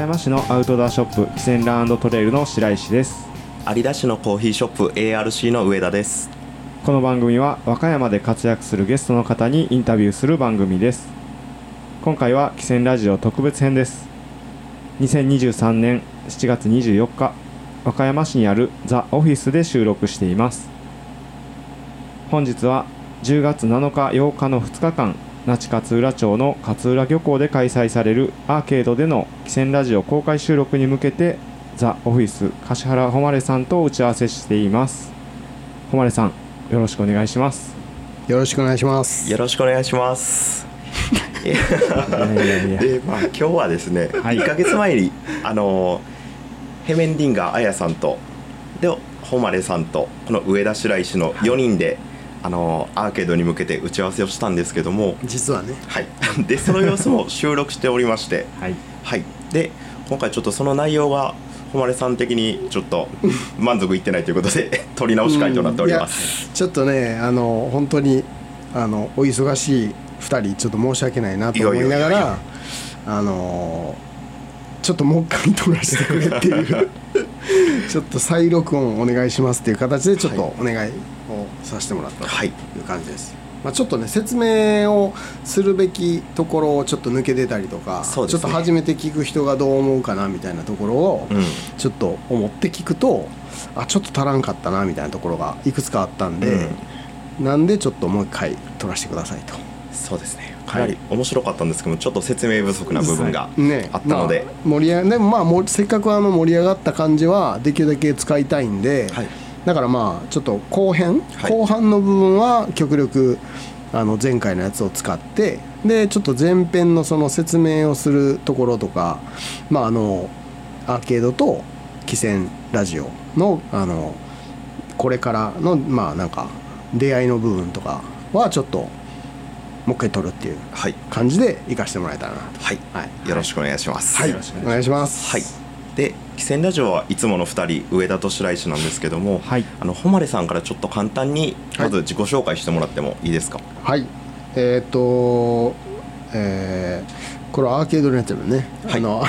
山市のアウトドアショップキセンランドトレイルの白石です。有田市のコーヒーショップ ARC の上田です。この番組は和歌山で活躍するゲストの方にインタビューする番組です。今回はキセンラジオ特別編です。2023年7月24日和歌山市にあるザ・オフィスで収録しています。本日は10月7日8日の2日間那智勝浦町の勝浦漁港で開催されるアーケードでの汽船ラジオ公開収録に向けてザ・オフィス柏原誉さんと打ち合わせしています。誉さんよろしくお願いします。よろしくお願いします。よろしくお願いします。いやいやいやで、まあ、今日はですね、はい。1か月前にあのヘメンディンガーあやさんとで誉さんとこの上田白石の4人で、あのアーケードに向けて打ち合わせをしたんですけども。実はね。はい。でその様子も 収録しておりまして。はい。はい。で今回ちょっとその内容が誉さん的にちょっと 満足いってないということで撮り直し会となっております、ちょっとねあの本当にあのお忙しい2人ちょっと申し訳ないなと思いながらあのちょっともう一回撮らせてくれっていう。ちょっと再録音お願いしますっていう形でちょっとお願いをさせてもらったとはい。いう感じです、まあ、ちょっとね説明をするべきところをちょっと抜け出たりとか、ね。ちょっと初めて聞く人がどう思うかなみたいなところを、うん。ちょっと思って聞くとあちょっと足らんかったなみたいなところがいくつかあったんで、なんでちょっともう一回撮らせてくださいと。そうですね。かなり面白かったんですけどちょっと説明不足な部分がね。あったので、まあ、盛り上がでもまあせっかくあの盛り上がった感じはできるだけ使いたいんで、はいだからまあちょっと後編、はい。後半の部分は極力あの前回のやつを使ってでちょっと前編のその説明をするところとかまああのアーケードと汽船ラジオのあのこれからのまあなんか出会いの部分とかはちょっともう一回撮るっていうはい。感じで行かせてもらえたらなと。はい、はい。よろしくお願いします。はい、よろしくお願いします。はい。で「汽船ラジオ」はいつもの2人上田と白石なんですけども、はいあの誉さんからちょっと簡単にまず自己紹介してもらってもいいですかはい、えっ、と、えーこれアーケードのやつだよね。はいあの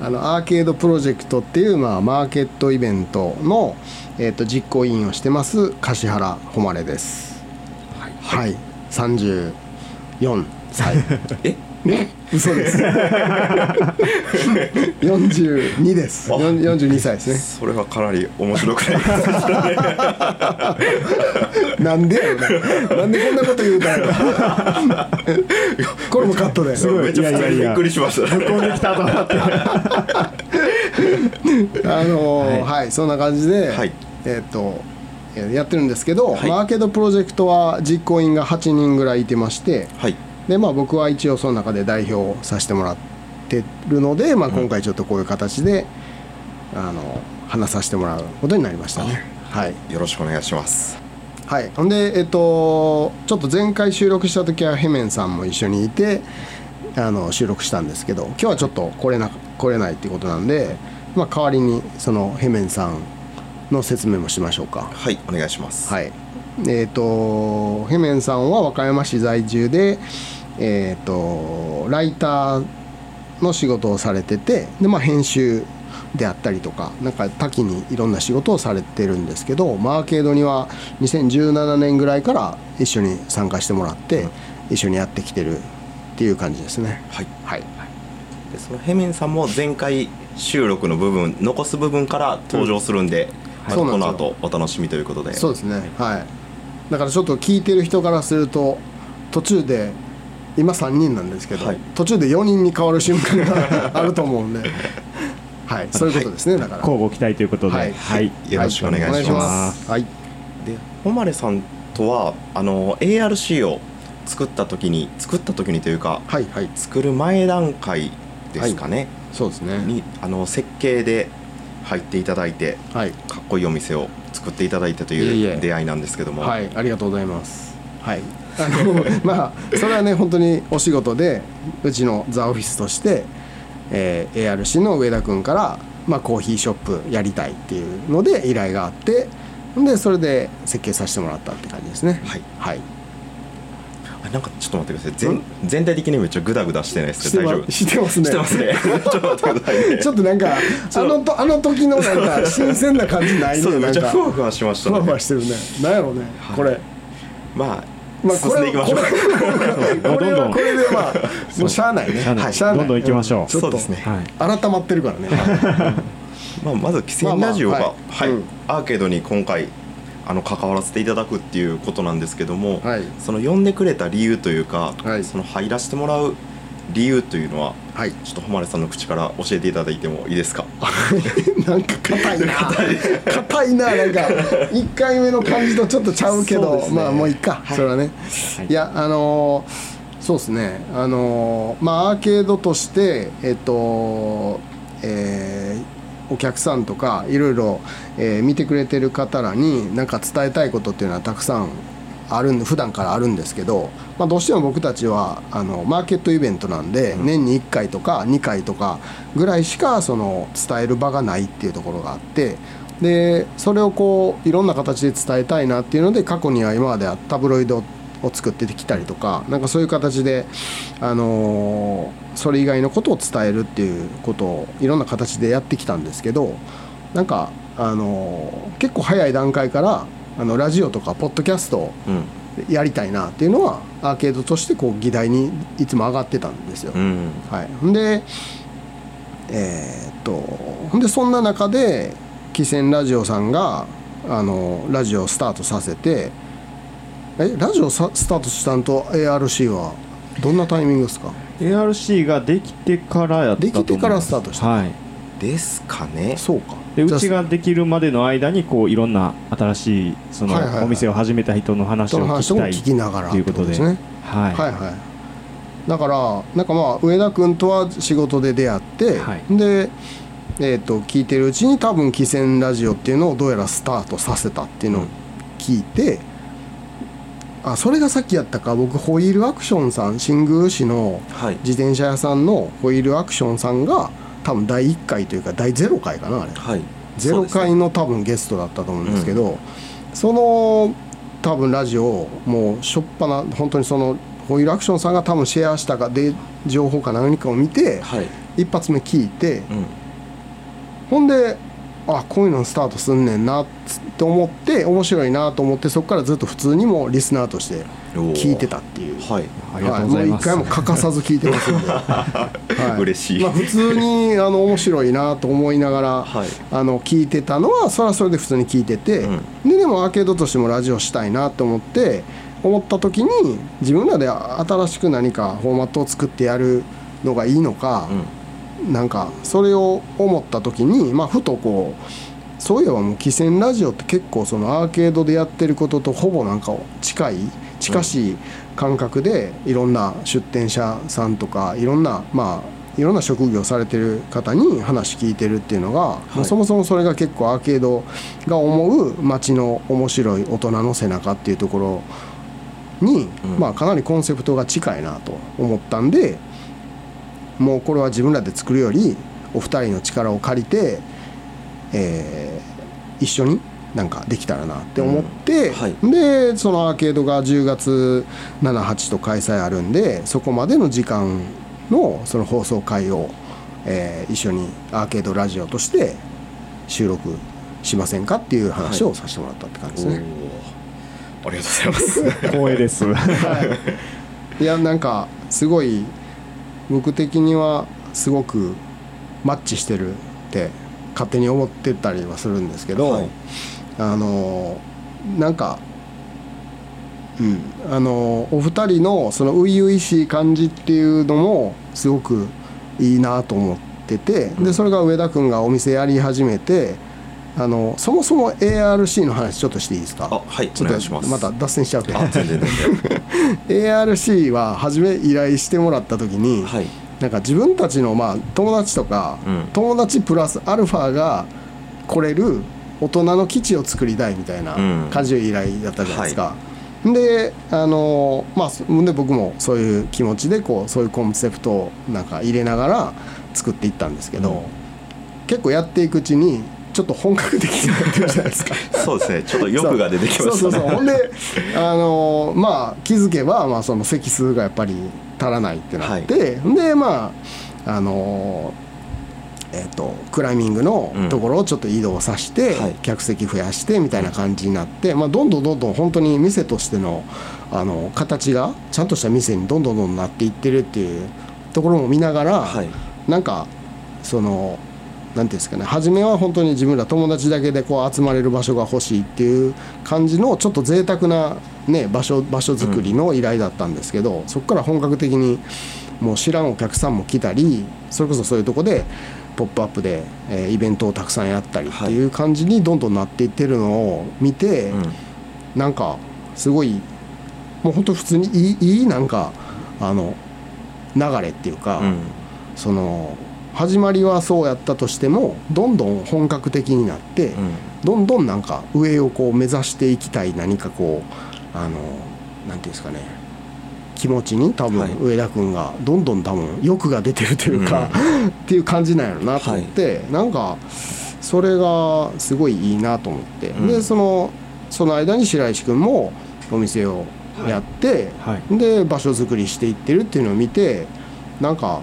あのアーケードプロジェクトっていうまあマーケットイベントのえっ、と実行委員をしてます柏原誉です。はい、三十四歳。えね、嘘です。四十二です。あ四十二歳ですね。それはかなり面白くないですなんでやろね。なんでこんなこと言うたんやろ。これもカットで。すごいめちゃくちゃびっくりしましたね飛んできたと思ってあのーははい、そんな感じで、はいえっ、とえーやってるんですけど、はいマーケットプロジェクトは実行委員が8人ぐらいいてましてはいで、まあ、僕は一応その中で代表をさせてもらってるので、まあ、今回ちょっとこういう形で、あの話させてもらうことになりましたね。はい。よろしくお願いします。はい、ほんで、えっと、ちょっと前回収録した時はヘメンさんも一緒にいてあの収録したんですけど今日はちょっと来れな来れないっていうことなんで、まあ、代わりにそのヘメンさんの説明もしましょうか。はいお願いします。はい。えっとヘメンさんは和歌山市在住で、えっとライターの仕事をされててで、まあ、編集であったりとかなんか多岐にいろんな仕事をされてるんですけど、まあアーケードには2017年ぐらいから一緒に参加してもらって、一緒にやってきてるっていう感じですね。はい。はい、でそのヘメンさんも前回収録の部分残す部分から登場するんで、またそうこの後お楽しみということで。そうですね。はい。だからちょっと聞いてる人からすると途中で今3人なんですけど、はい。途中で4人に変わる瞬間があると思うんで。はいそういうことですね、だから。交互期待ということで。はい。はい。よろしくお願いします。はい。で誉さんとはあの ARC を作った時に作った時にというかはいはい。作る前段階ですかね、そうですね。にあの設計で入っていただいてはい。かっこいいお店を作っていただいたという出会いなんですけども。はいありがとうございますはい。あのまあそれはね本当にお仕事でうちのザ・オフィスとして、えー ARC の上田君から、まあ、コーヒーショップやりたいっていうので依頼があってでそれで設計させてもらったって感じですね。はい。はい。あなんかちょっと待ってください。全全体的にめっちゃグダグダしてないですか？大丈夫？してますね。してますね。ちょっと待ってくださいね。ちょっとなんかあのとあの時のなんか新鮮な感じないねなんか。ふわふわしましたふわねふわしてるね。なんやろうねこれまあまあこれ進んでいきましょう。これこれはこれでまあもう。しゃあないね。しゃあない。はい。しゃあない。どんどん行きましょう。ちょっとそうですね。はい。改まってるからね。まあ、まず「汽船ラジオが」まあまあはい。うん。アーケードに今回あの関わらせていただくっていうことなんですけども、はい。その呼んでくれた理由というか、はい。その入らせてもらう理由というのははい。ちょっと誉さんの口から教えていただいてもいいですか？なんか硬いな。硬い。ななんか。1回目の感じとちょっとちゃうけどね。まあもういっか、それはね、はい。い、やあのーそうですね。あのーまあアーケードとしてえっとえーお客さんとかいろいろ、えー見てくれてる方らに何か伝えたいことっていうのはたくさんあるん普段からあるんですけど、まあ、どうしても僕たちはあのマーケットイベントなんで、年に1回とか2回とかぐらいしかその伝える場がないっていうところがあってでそれをこういろんな形で伝えたいなっていうので過去には今まではタブロイドを作ってきたりとかなんかそういう形で、あのーそれ以外のことを伝えるっていうことをいろんな形でやってきたんですけどなんか、あのー結構早い段階からあのラジオとかポッドキャストやりたいなっていうのはアーケードとしてこう議題にいつも上がってたんですよ。うん。はい、ほんでえーっとほんでそんな中で汽船ラジオさんがあのラジオをスタートさせてえラジオさスタートしたんと ARC はどんなタイミングですか？ARC ができてからやったと思います。できてからスタートした。はい。ですかね。そうかでうちができるまでの間にこういろんな新しいそのはいはいはい。お店を始めた人のあ話を聞きたい話も聞きながらということで。ってね。はい。はいはい。だからなんかまあ上田君とは仕事で出会って、はい。でえー、と聞いてるうちに多分「汽船ラジオ」っていうのをどうやらスタートさせたっていうのを聞いて、あそれがさっきやったか。僕ホイールアクションさん新宮市のはい。自転車屋さんのホイールアクションさんが多分第1回というか第0回かなあれ。はい。0回の多分ゲストだったと思うんですけどその多分ラジオをもうしょっぱな本当にそのホイールアクションさんが多分シェアしたかで情報か何かを見てはい。一発目聞いてうん。ほんであこういうのスタートすんねんなって思って面白いなと思ってそこからずっと普通にもリスナーとして聞いてたっていう。はい。ありがとうございます、はもう一回も欠かさず聞いてますんで、はい。嬉しい。まあ、普通にあの面白いなと思いながら、はい。あの聞いてたのはそれはそれで普通に聞いてて、ででもアーケードとしてもラジオしたいなと思って思った時に自分らで新しく何かフォーマットを作ってやるのがいいのか、なんかそれを思った時に、まあ、ふとこうそういえばもう汽船ラジオって結構そのアーケードでやってることとほぼなんか近い近しい感覚でいろんな出店者さんとかいろんなまあいろんな職業されてる方に話聞いてるっていうのが、もうそもそもそれが結構アーケードが思う街の面白い大人の背中っていうところに、うん。まあかなりコンセプトが近いなと思ったんでもうこれは自分らで作るよりお二人の力を借りて、えー一緒になんかできたらなって思って、うんはい。でそのアーケードが10月78と開催あるんでそこまでの時間のその放送回を、えー一緒にアーケードラジオとして収録しませんかっていう話をさせてもらったって感じですね。おー。ありがとうございます。光栄です。いやなんかすごい僕的にはすごくマッチしてるって勝手に思ってたりはするんですけど、はいあのなんかうんあのお二人のその初々しい感じっていうのもすごくいいなと思ってて、でそれが上田君がお店やり始めてあのそもそも ARC の話ちょっとしていいですか？あはいちょっとます。また脱線しちゃうけど ARC は初め依頼してもらった時に、はい。なんか自分たちのまあ友達とか、うん。友達プラスアルファが来れる大人の基地を作りたいみたいなうん。感じの依頼だったじゃないですか。であのまあそで僕もそういう気持ちでこうそういうコンセプトをなんか入れながら作っていったんですけど、うん。結構やっていくうちにちちょっと本格的になってるじゃないですか。そうですね。ちょっと欲が出てきましたね。そうそうそう。ほんであのまあ気づけば、まあ、その席数がやっぱり足らないってなって、ほんでまああのえー、とクライミングのところをちょっと移動させて、はい。客席増やしてみたいな感じになって、まあ、どんどんどんどん本当に店としてのあの形がちゃんとした店にどんどんどんどんなっていってるっていうところも見ながら、はい。なんかそのなんていうんですかね初めは本当に自分ら友達だけでこう集まれる場所が欲しいっていう感じのちょっと贅沢なね場所場所作りの依頼だったんですけど、そこから本格的にもう知らんお客さんも来たりそれこそそういうとこで「ポップアップで、えーイベントをたくさんやったりっていう感じにどんどんなっていってるのを見て、うん。なんかすごいもう本当普通にいいいいなんかあの流れっていうか。うん。その始まりはそうやったとしてもどんどん本格的になって、うん。どんどんなんか上をこう目指していきたい何かこうあのなんていうんですかね気持ちに多はい。分上田君がどんどん多分欲が出てるというか、っていう感じなんやろなと思って、なんかそれがすごいいいなと思って、うん。でそのその間に白石君もお店をやって、はい。で場所作りしていってるっていうのを見てなんか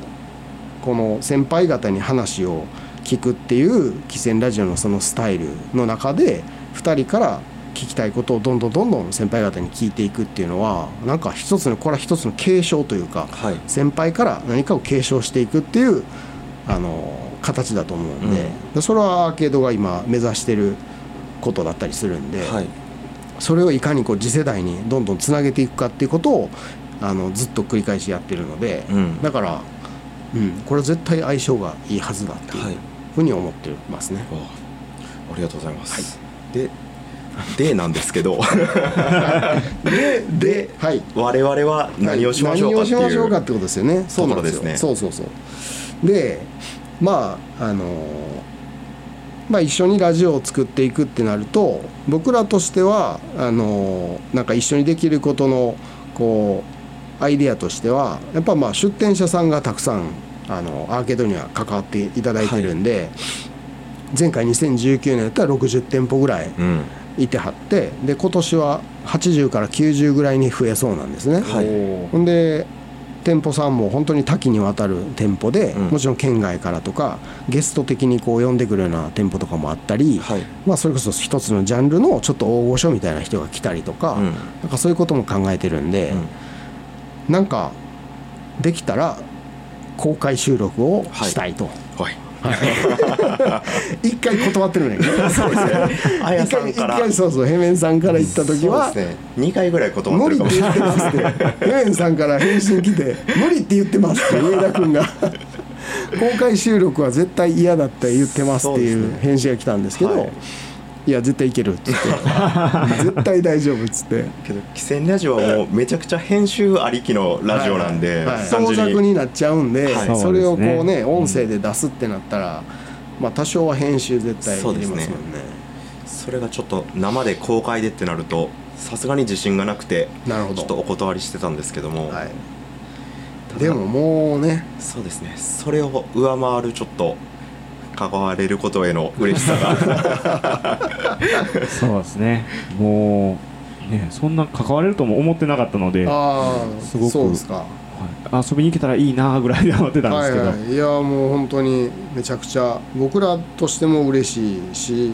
この先輩方に話を聞くっていう「汽船ラジオ」のそのスタイルの中で2人から聞きたいことをどんどんどんどん先輩方に聞いていくっていうのはなんか一つのこれは一つの継承というかはい。先輩から何かを継承していくっていうあの形だと思うんで,、でそれはアーケードが今目指してることだったりするんで、はい。それをいかにこう次世代にどんどんつなげていくかっていうことをあのずっと繰り返しやってるので、うん。だから、うん、これは絶対相性がいいはずだっていうはい。ふうに思ってますね。わあありがとうございます、ででなんですけど。でではい、我々は何をしましょうかっていう、何をしましょうかってことですよね。そうなんですね。そうそうそう。で、まああのまあ一緒にラジオを作っていくってなると、僕らとしてはあのなんか一緒にできることのこうアイデアとしては、やっぱまあ出店者さんがたくさんあのアーケードには関わっていただいてるんで、前回2019年やったら60店舗ぐらいうんいてはって、で今年は80から90ぐらいに増えそうなんですね。ほんで店舗さんも本当に多岐にわたる店舗で、うん。もちろん県外からとかゲスト的にこう呼んでくるような店舗とかもあったり、はい。まあ、それこそ一つのジャンルのちょっと大御所みたいな人が来たりとか,、うん。なんかそういうことも考えてるんで、うん。なんかできたら公開収録をしたいと、はい 一回断ってるねん。けどそうですね。あや一回一さんから。回そうそうヘメンさんから行った時はね。2回ぐらい断って無理ってるかも。しれない言ってますってヘレンさんから返信来て「無理って言ってます」って上田君が。公開収録は絶対嫌だって言ってますっていう返信が来たんですけど、はいい、や絶対いけるっつって。絶対大丈夫っつって。けど「汽船ラジオ」はもうめちゃくちゃ編集ありきのラジオなんで、はい。はい単創作になっちゃうんで、はい。それをこうねね。音声で出すってなったら、まあ多少は編集絶対いりますもんね。それがちょっと生で公開でってなるとさすがに自信がなくてなるほど。ちょっとお断りしてたんですけども、はい、でももうね。そうですね。それを上回るちょっと関われることへの嬉しさが。そうですね。もうねそんな関われるとも思ってなかったので、はああすごくそうですか。い。遊びに行けたらいいなぐらいで思ってたんですけど、はいはい、いやもう本当にめちゃくちゃ僕らとしても嬉しいし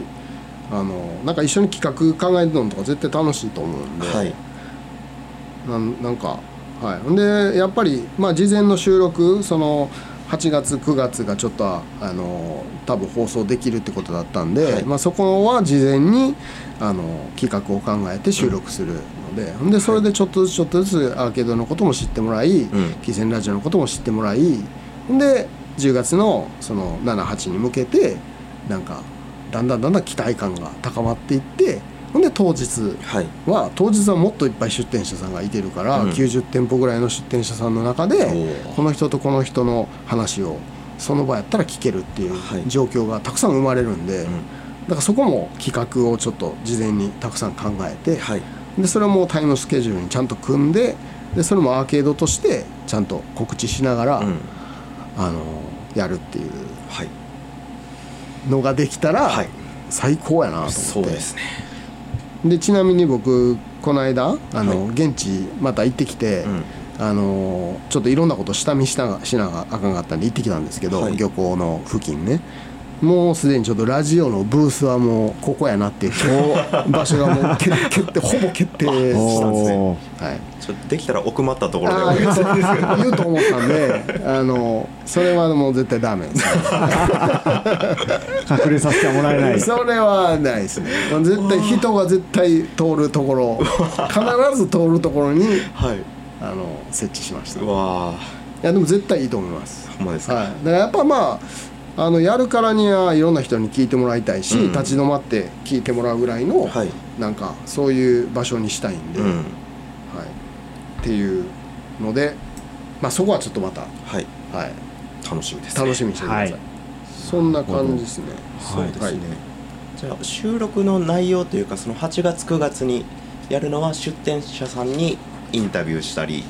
あのなんか一緒に企画考えてるのとか絶対楽しいと思うんで、はい。なんなんかはい。ほんでやっぱり、まあ、事前の収録その8月9月がちょっとあの多分放送できるってことだったんで、はい。まあ、そこは事前にあの企画を考えて収録するので,、ほんでそれでちょっとずつちょっとずつアーケードのことも知ってもらい、ん。汽船ラジオのことも知ってもらいで10月のその78に向けてなんかだんだんだんだん期待感が高まっていってほんで当日はい。は当日はもっといっぱい出店者さんがいてるから、うん。90店舗ぐらいの出店者さんの中でこの人とこの人の話をその場やったら聞けるっていうはい。状況がたくさん生まれるんで、うん。だからそこも企画をちょっと事前にたくさん考えて、はい。でそれをもうタイムスケジュールにちゃんと組んででそれもアーケードとしてちゃんと告知しながら、うん。あのやるっていうはい。のができたら、はい。最高やなと思って。そうですねでちなみに僕この間あの、はい。現地また行ってきて、うん。あのちょっといろんなこと下見しながしながあかんかったんで行ってきたんですけど、はい。漁港の付近ねもうすでにちょっとラジオのブースはもうここやなって 場所がもう決決定ほぼ決定したんですね。はい。ちょっとできたら奥まったところで。おあー願いします言う言うと思ったんであのそれはもう絶対ダメです、隠れさせてはもらえない。それはないですね。絶対人が絶対通るところ必ず通るところにはい。あの設置しました。ういわやでも絶対いいと思います。ーほんまですか、はい、だからやっぱまああのやるからにはいろんな人に聞いてもらいたいし、うん。立ち止まって聞いてもらうぐらいの、はい。なんかそういう場所にしたいんで、うん。はい、っていうので、まあ、そこはちょっとまた、はい。はい、楽しみです、ね、楽しみにしてください、はい。そんな感じですね。そうですね、はい。じゃあ収録の内容というかその8月9月にやるのは出店者さんにインタビューしたり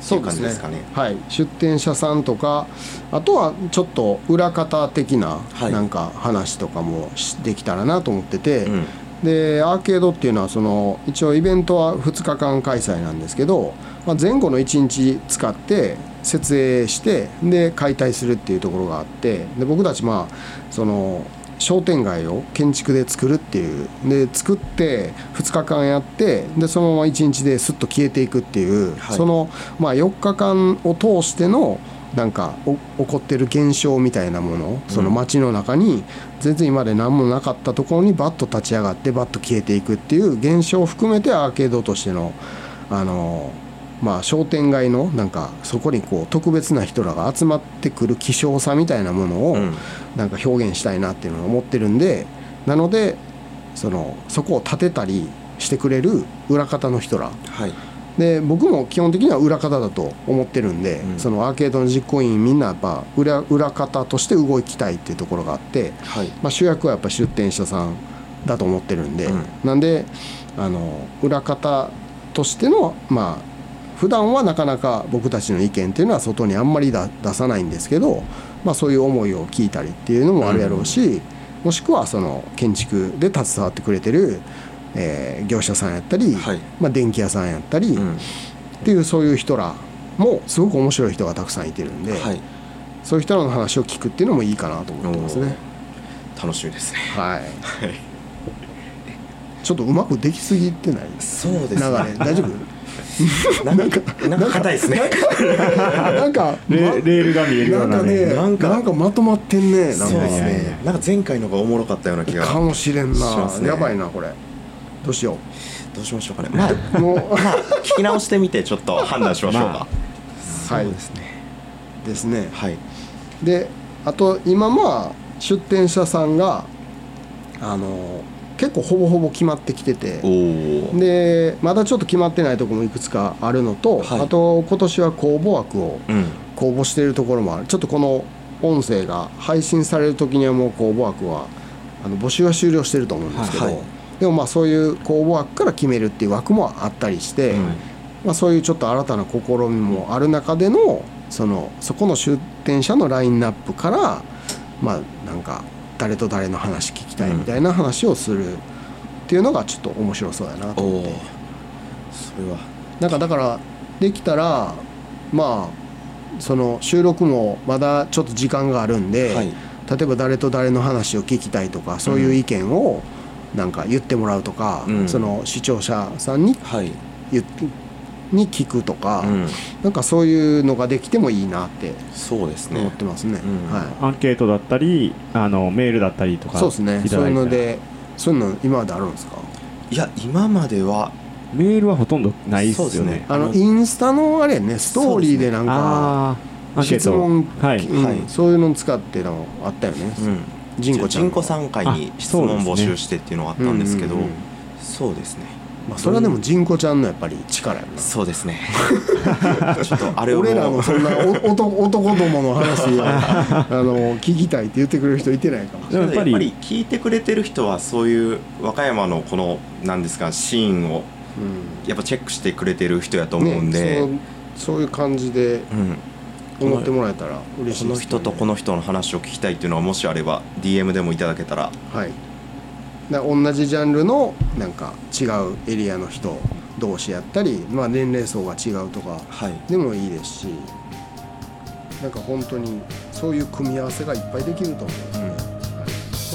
そうですね。ねはい、出店者さんとかあとはちょっと裏方的なはい。なんか話とかもしできたらなと思ってて、うん。でアーケードっていうのはその一応イベントは2日間開催なんですけど、まあ、前後の1日使って設営してで解体するっていうところがあってで僕たちまあその商店街を建築で作るっていう。で作って2日間やってでそのまま1日ですっと消えていくっていう、はい。その、まあ、4日間を通してのなんかお起こってる現象みたいなもの。その街の中に全然今まで何もなかったところにバッと立ち上がってバッと消えていくっていう現象を含めてアーケードとしてのあのまあ商店街のなんかそこにこう特別な人らが集まってくる希少さみたいなものをうん。なんか表現したいなっていうのを思ってるんでなのでそのそこを立てたりしてくれる裏方の人ら。はい。で僕も基本的には裏方だと思ってるんで、うん。そのアーケードの実行委員みんなやっぱ裏裏方として動きたいっていうところがあって、はい。まあ、主役はやっぱ出店者さんだと思ってるんで、うん。なんであの裏方としてのまあ普段はなかなか僕たちの意見っていうのは外にあんまりだ出さないんですけど、まあ、そういう思いを聞いたりっていうのもあるやろうし、もしくはその建築で携わってくれてる、えー業者さんやったり、はい。まあ、電気屋さんやったり、うん。っていうそういう人らもすごく面白い人がたくさんいてるんで、はい。そういう人らの話を聞くっていうのもいいかなと思ってますね。楽しみですね。はい、はい。ちょっとうまくできすぎてない？そうです流れ。大丈夫？なんかなんか硬いですね。なんか、レレールが見えるようんなね。なかねななんんかまとまってんねなんかね。なんか前回のがおもろかったような気がかもしれんな、やばいなこれ。どうしよどうしましょうかね。まあうもうまあ聞き直してみてちょっと判断しましょうか、そうですね。ですねはい。であと今まあ出店者さんがあの結構ほぼほぼ決まってきてて。でまだちょっと決まってないところもいくつかあるのと、はい。あと今年は公募枠をうん。公募しているところもある。ちょっとこの音声が配信される時にはもう公募枠はあの募集は終了してると思うんですけど、はいはい。でもまあそういう公募枠から決めるっていう枠もあったりして、うん。まあ、そういうちょっと新たな試みもある中でのそのそこの出店者のラインナップからまあなんか誰と誰の話聞きたいみたいな話をするっていうのがちょっと面白そうやなと思って。それは。なんかだからできたらまあその収録もまだちょっと時間があるんで、はい。例えば誰と誰の話を聞きたいとかそういう意見をなんか言ってもらうとか、うん。その視聴者さんにはい。言っに聞くとか、うん。なんかそういうのができてもいいなってそうですね。思ってますね。うん。はアンケートだったりあのメールだったりとい、かそうですね。そういうのでそういうの今まであるんですか？いや今まではメールはほとんどないっすよね。そうですね。あのインスタのあれやねストーリーでなんか。質問、はい。うんはい。そういうの使ってのあったよね。うん。ジンコちゃんの。ジンコさん会にあ質問募集してっていうのがあったんですけどそうですねまあそれはでもジンコちゃんのやっぱり力やな。そうですね。ちょっとあれ俺らのそんなお男男どもの話を あの聞きたいって言ってくれる人いてないかもしれでもやっぱりやっぱり聞いてくれてる人はそういう和歌山のこのなんですかシーンをない。やっぱチェックしてくれてる人やとうん思うんで、ねそうそういう感じでうん、思ってもらえたら嬉しいです、この人とこの人の話を聞きたいっていうのはもしあれば DM でもいただけたら。はいだから同じジャンルのなんか違うエリアの人同士やったり、まあ、年齢層が違うとかはい。でもいいですしなんか本当にそういう組み合わせがいっぱいできると思うので、はいま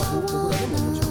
あ、僕らでももちろん